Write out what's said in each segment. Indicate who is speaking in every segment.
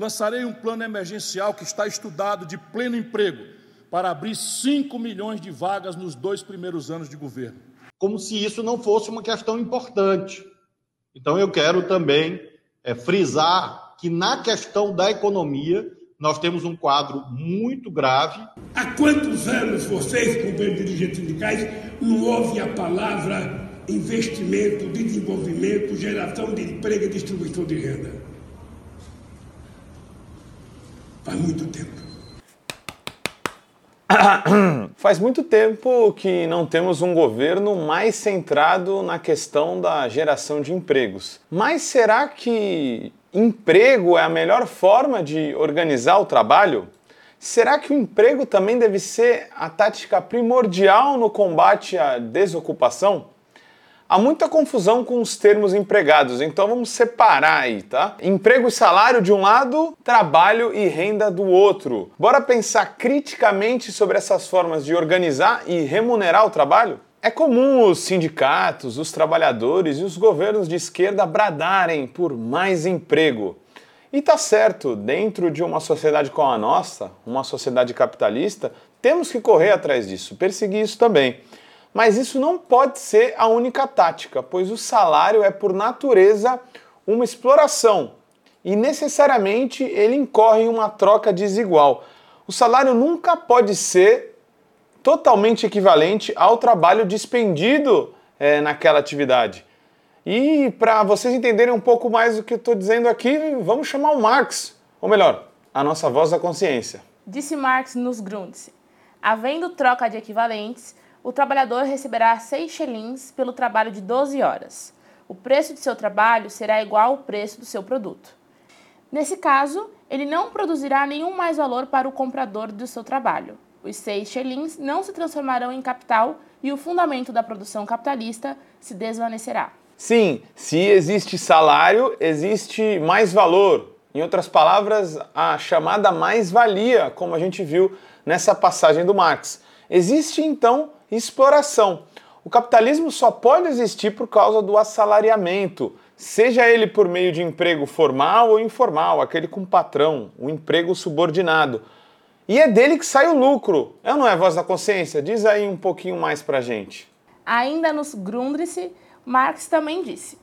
Speaker 1: lançarei um plano emergencial que está estudado de pleno emprego para abrir 5 milhões de vagas nos dois primeiros anos de governo.
Speaker 2: Como se isso não fosse uma questão importante. Então, eu quero também é, frisar que, na questão da economia, nós temos um quadro muito grave.
Speaker 3: Há quantos anos vocês, governo dirigentes sindicais, não ouvem a palavra investimento, desenvolvimento, geração de emprego e distribuição de renda? Faz muito tempo.
Speaker 4: Faz muito tempo que não temos um governo mais centrado na questão da geração de empregos. Mas será que emprego é a melhor forma de organizar o trabalho? Será que o emprego também deve ser a tática primordial no combate à desocupação? Há muita confusão com os termos empregados, então vamos separar aí, tá? Emprego e salário de um lado, trabalho e renda do outro. Bora pensar criticamente sobre essas formas de organizar e remunerar o trabalho? É comum os sindicatos, os trabalhadores e os governos de esquerda bradarem por mais emprego. E tá certo, dentro de uma sociedade como a nossa, uma sociedade capitalista, temos que correr atrás disso, perseguir isso também. Mas isso não pode ser a única tática, pois o salário é por natureza uma exploração e necessariamente ele incorre em uma troca desigual. O salário nunca pode ser totalmente equivalente ao trabalho dispendido é, naquela atividade. E para vocês entenderem um pouco mais do que eu estou dizendo aqui, vamos chamar o Marx, ou melhor, a nossa voz da consciência.
Speaker 5: Disse Marx nos Grunds: havendo troca de equivalentes, o trabalhador receberá 6 shillings pelo trabalho de 12 horas. O preço de seu trabalho será igual ao preço do seu produto. Nesse caso, ele não produzirá nenhum mais valor para o comprador do seu trabalho. Os 6 shillings não se transformarão em capital e o fundamento da produção capitalista se desvanecerá.
Speaker 4: Sim, se existe salário, existe mais valor. Em outras palavras, a chamada mais-valia, como a gente viu nessa passagem do Marx. Existe então exploração. O capitalismo só pode existir por causa do assalariamento, seja ele por meio de emprego formal ou informal, aquele com patrão, o emprego subordinado. E é dele que sai o lucro. É não é voz da consciência? Diz aí um pouquinho mais pra gente.
Speaker 5: Ainda nos Grundrisse, Marx também disse: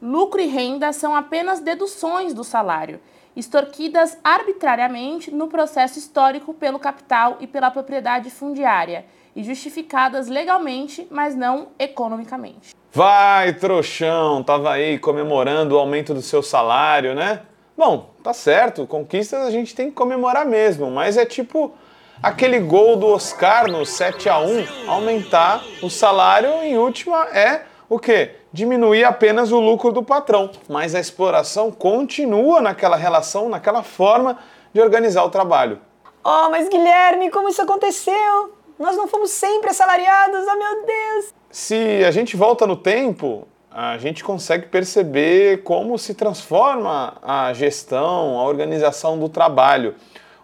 Speaker 5: lucro e renda são apenas deduções do salário, extorquidas arbitrariamente no processo histórico pelo capital e pela propriedade fundiária e justificadas legalmente, mas não economicamente.
Speaker 4: Vai, trouxão, tava aí comemorando o aumento do seu salário, né? Bom, tá certo, conquistas a gente tem que comemorar mesmo, mas é tipo aquele gol do Oscar no 7 a 1 aumentar o salário em última é o quê? Diminuir apenas o lucro do patrão, mas a exploração continua naquela relação, naquela forma de organizar o trabalho.
Speaker 6: Oh, mas Guilherme, como isso aconteceu? Nós não fomos sempre assalariados, oh meu Deus!
Speaker 4: Se a gente volta no tempo, a gente consegue perceber como se transforma a gestão, a organização do trabalho.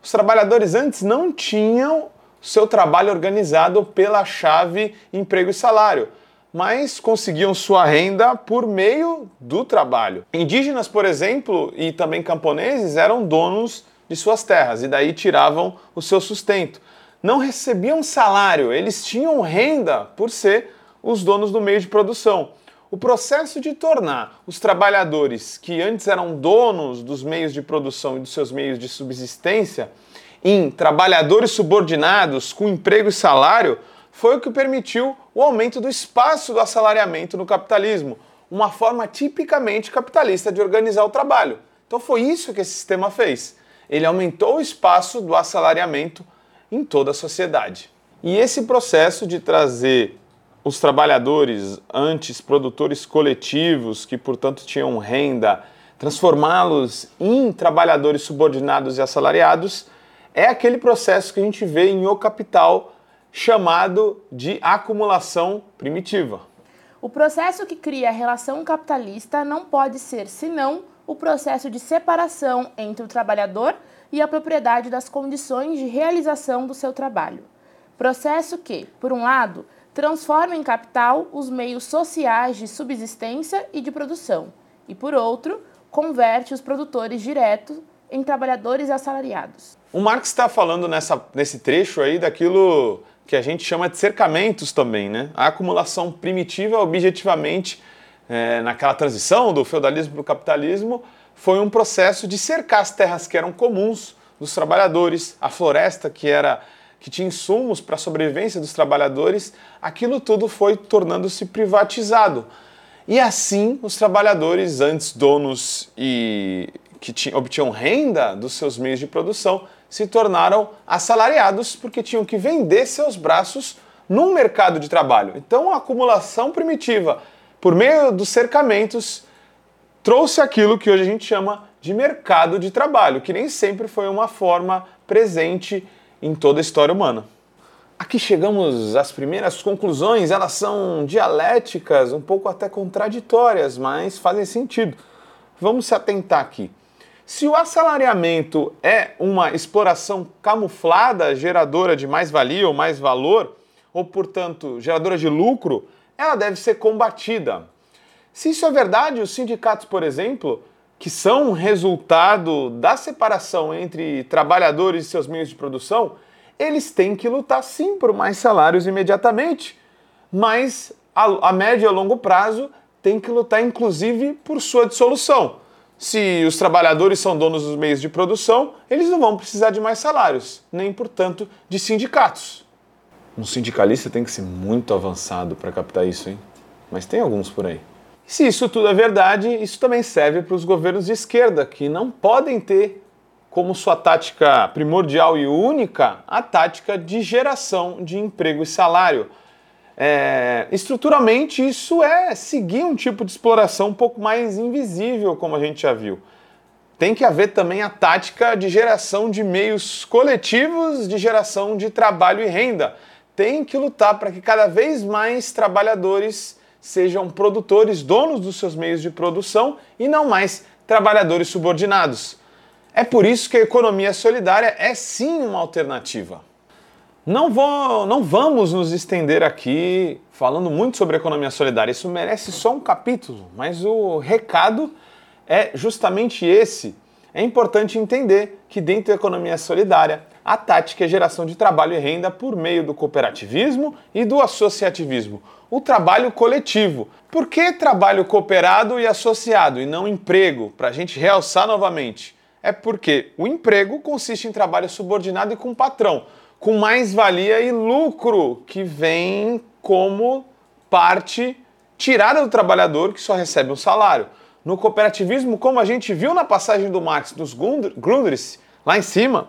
Speaker 4: Os trabalhadores antes não tinham seu trabalho organizado pela chave emprego e salário, mas conseguiam sua renda por meio do trabalho. Indígenas, por exemplo, e também camponeses eram donos de suas terras e daí tiravam o seu sustento não recebiam salário, eles tinham renda por ser os donos do meio de produção. O processo de tornar os trabalhadores que antes eram donos dos meios de produção e dos seus meios de subsistência em trabalhadores subordinados com emprego e salário foi o que permitiu o aumento do espaço do assalariamento no capitalismo, uma forma tipicamente capitalista de organizar o trabalho. Então foi isso que esse sistema fez. Ele aumentou o espaço do assalariamento em toda a sociedade. E esse processo de trazer os trabalhadores, antes produtores coletivos, que portanto tinham renda, transformá-los em trabalhadores subordinados e assalariados, é aquele processo que a gente vê em O Capital chamado de acumulação primitiva.
Speaker 5: O processo que cria a relação capitalista não pode ser senão o processo de separação entre o trabalhador e a propriedade das condições de realização do seu trabalho. Processo que, por um lado, transforma em capital os meios sociais de subsistência e de produção, e por outro, converte os produtores diretos em trabalhadores assalariados.
Speaker 4: O Marx está falando nessa, nesse trecho aí daquilo que a gente chama de cercamentos também, né? A acumulação primitiva, objetivamente, é, naquela transição do feudalismo para o capitalismo, foi um processo de cercar as terras que eram comuns dos trabalhadores, a floresta que era que tinha insumos para a sobrevivência dos trabalhadores, aquilo tudo foi tornando-se privatizado. E assim, os trabalhadores, antes donos e que tinham, obtinham renda dos seus meios de produção, se tornaram assalariados porque tinham que vender seus braços num mercado de trabalho. Então, a acumulação primitiva, por meio dos cercamentos, trouxe aquilo que hoje a gente chama de mercado de trabalho, que nem sempre foi uma forma presente em toda a história humana. Aqui chegamos às primeiras conclusões, elas são dialéticas, um pouco até contraditórias, mas fazem sentido. Vamos se atentar aqui. Se o assalariamento é uma exploração camuflada, geradora de mais-valia ou mais valor, ou portanto geradora de lucro, ela deve ser combatida. Se isso é verdade, os sindicatos, por exemplo, que são resultado da separação entre trabalhadores e seus meios de produção, eles têm que lutar sim por mais salários imediatamente, mas a, a médio e a longo prazo tem que lutar inclusive por sua dissolução. Se os trabalhadores são donos dos meios de produção, eles não vão precisar de mais salários, nem, portanto, de sindicatos. Um sindicalista tem que ser muito avançado para captar isso, hein? Mas tem alguns por aí. Se isso tudo é verdade, isso também serve para os governos de esquerda, que não podem ter como sua tática primordial e única a tática de geração de emprego e salário. É, estruturalmente, isso é seguir um tipo de exploração um pouco mais invisível, como a gente já viu. Tem que haver também a tática de geração de meios coletivos de geração de trabalho e renda. Tem que lutar para que cada vez mais trabalhadores sejam produtores, donos dos seus meios de produção e não mais trabalhadores subordinados. É por isso que a economia solidária é sim uma alternativa. Não, vou, não vamos nos estender aqui falando muito sobre economia solidária, isso merece só um capítulo, mas o recado é justamente esse. É importante entender que dentro da economia solidária, a tática é geração de trabalho e renda por meio do cooperativismo e do associativismo o trabalho coletivo. Por que trabalho cooperado e associado e não emprego? Para a gente realçar novamente. É porque o emprego consiste em trabalho subordinado e com patrão, com mais valia e lucro que vem como parte tirada do trabalhador que só recebe um salário. No cooperativismo, como a gente viu na passagem do Marx dos Grundrisse, lá em cima,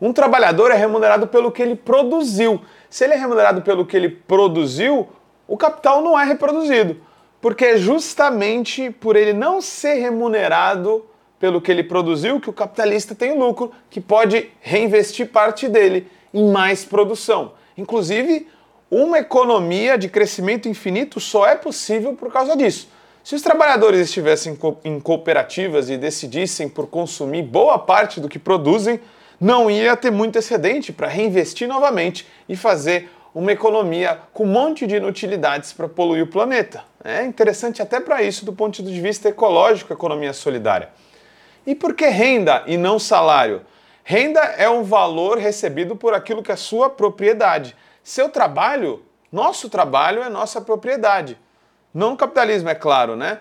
Speaker 4: um trabalhador é remunerado pelo que ele produziu. Se ele é remunerado pelo que ele produziu, o capital não é reproduzido, porque é justamente por ele não ser remunerado pelo que ele produziu que o capitalista tem lucro, que pode reinvestir parte dele em mais produção. Inclusive, uma economia de crescimento infinito só é possível por causa disso. Se os trabalhadores estivessem em cooperativas e decidissem por consumir boa parte do que produzem, não ia ter muito excedente para reinvestir novamente e fazer uma economia com um monte de inutilidades para poluir o planeta. É interessante até para isso do ponto de vista ecológico economia solidária. E por que renda e não salário? Renda é um valor recebido por aquilo que é sua propriedade. Seu trabalho, nosso trabalho é nossa propriedade. Não no capitalismo, é claro, né?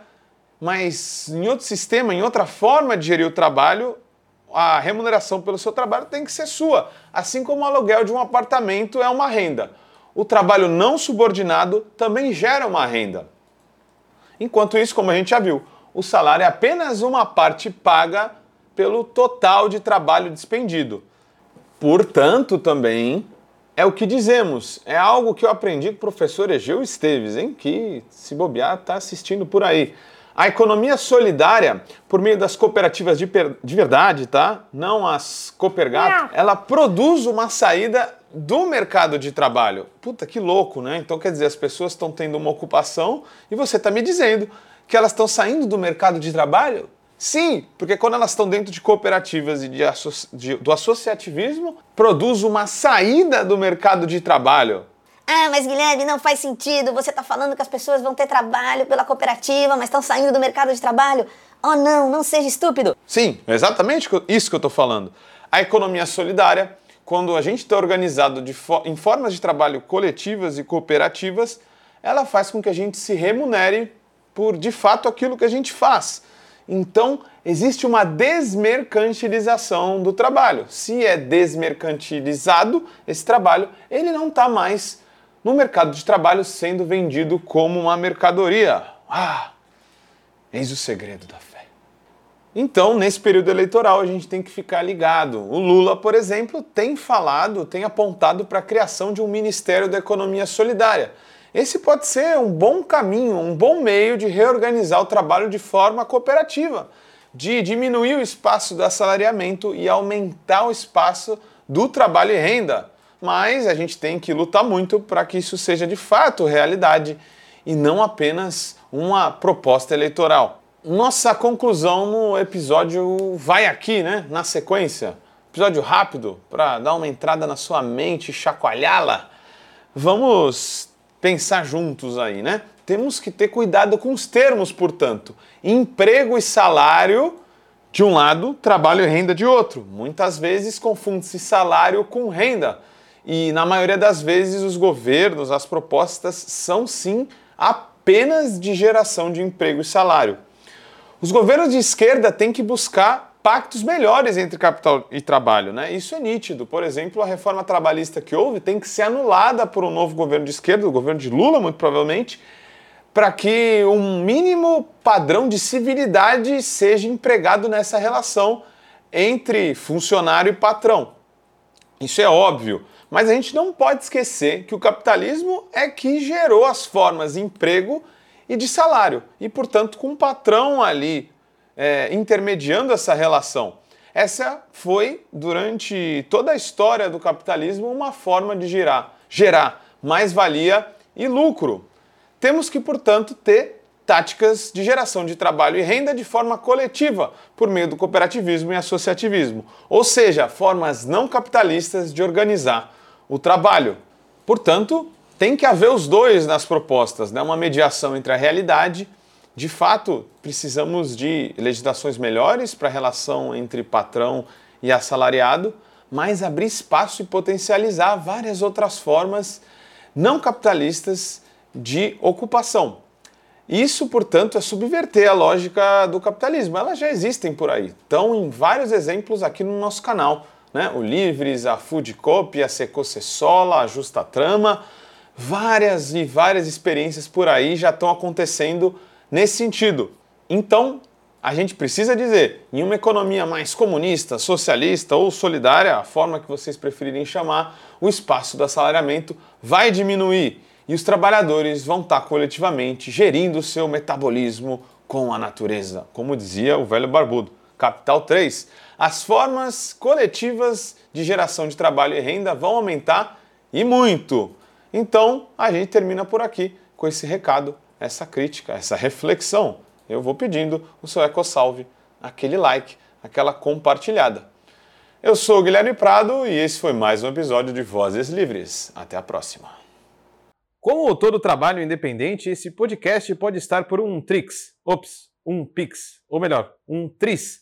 Speaker 4: Mas em outro sistema, em outra forma de gerir o trabalho, a remuneração pelo seu trabalho tem que ser sua. Assim como o aluguel de um apartamento é uma renda o trabalho não subordinado também gera uma renda. Enquanto isso, como a gente já viu, o salário é apenas uma parte paga pelo total de trabalho despendido. Portanto, também é o que dizemos. É algo que eu aprendi com o professor Egeu Esteves, hein? que, se bobear, está assistindo por aí. A economia solidária, por meio das cooperativas de, de verdade, tá? Não as Coopergato, ela produz uma saída do mercado de trabalho. Puta, que louco, né? Então quer dizer, as pessoas estão tendo uma ocupação e você está me dizendo que elas estão saindo do mercado de trabalho? Sim, porque quando elas estão dentro de cooperativas e de, de, do associativismo, produz uma saída do mercado de trabalho.
Speaker 6: Ah, mas Guilherme, não faz sentido. Você está falando que as pessoas vão ter trabalho pela cooperativa, mas estão saindo do mercado de trabalho. Oh não, não seja estúpido!
Speaker 4: Sim, exatamente isso que eu estou falando. A economia solidária, quando a gente está organizado fo em formas de trabalho coletivas e cooperativas, ela faz com que a gente se remunere por de fato aquilo que a gente faz. Então, existe uma desmercantilização do trabalho. Se é desmercantilizado esse trabalho, ele não está mais no mercado de trabalho sendo vendido como uma mercadoria. Ah, eis o segredo da fé. Então, nesse período eleitoral, a gente tem que ficar ligado. O Lula, por exemplo, tem falado, tem apontado para a criação de um Ministério da Economia Solidária. Esse pode ser um bom caminho, um bom meio de reorganizar o trabalho de forma cooperativa, de diminuir o espaço do assalariamento e aumentar o espaço do trabalho e renda. Mas a gente tem que lutar muito para que isso seja de fato realidade e não apenas uma proposta eleitoral. Nossa conclusão no episódio vai aqui, né? Na sequência. Episódio rápido para dar uma entrada na sua mente e chacoalhá-la. Vamos pensar juntos aí, né? Temos que ter cuidado com os termos, portanto. Emprego e salário de um lado, trabalho e renda de outro. Muitas vezes confunde-se salário com renda. E na maioria das vezes os governos, as propostas são sim apenas de geração de emprego e salário. Os governos de esquerda têm que buscar pactos melhores entre capital e trabalho. Né? Isso é nítido. Por exemplo, a reforma trabalhista que houve tem que ser anulada por um novo governo de esquerda, o governo de Lula, muito provavelmente, para que um mínimo padrão de civilidade seja empregado nessa relação entre funcionário e patrão. Isso é óbvio, mas a gente não pode esquecer que o capitalismo é que gerou as formas de emprego e de salário, e portanto com um patrão ali é, intermediando essa relação. Essa foi, durante toda a história do capitalismo, uma forma de gerar, gerar mais-valia e lucro. Temos que, portanto, ter táticas de geração de trabalho e renda de forma coletiva, por meio do cooperativismo e associativismo, ou seja, formas não capitalistas de organizar o trabalho. Portanto, tem que haver os dois nas propostas, né? uma mediação entre a realidade de fato, precisamos de legislações melhores para a relação entre patrão e assalariado, mas abrir espaço e potencializar várias outras formas não capitalistas de ocupação. Isso, portanto, é subverter a lógica do capitalismo. Elas já existem por aí. Estão em vários exemplos aqui no nosso canal. Né? O Livres, a Food Copy, a Secocessola, a Justa Trama. Várias e várias experiências por aí já estão acontecendo nesse sentido. Então, a gente precisa dizer, em uma economia mais comunista, socialista ou solidária, a forma que vocês preferirem chamar, o espaço do assalariamento vai diminuir e os trabalhadores vão estar coletivamente gerindo o seu metabolismo com a natureza, como dizia o velho barbudo. Capital 3. As formas coletivas de geração de trabalho e renda vão aumentar e muito. Então, a gente termina por aqui com esse recado essa crítica, essa reflexão, eu vou pedindo o seu EcoSalve, aquele like, aquela compartilhada. Eu sou o Guilherme Prado e esse foi mais um episódio de Vozes Livres. Até a próxima. Como todo trabalho independente, esse podcast pode estar por um Trix, ops, um Pix, ou melhor, um Tris,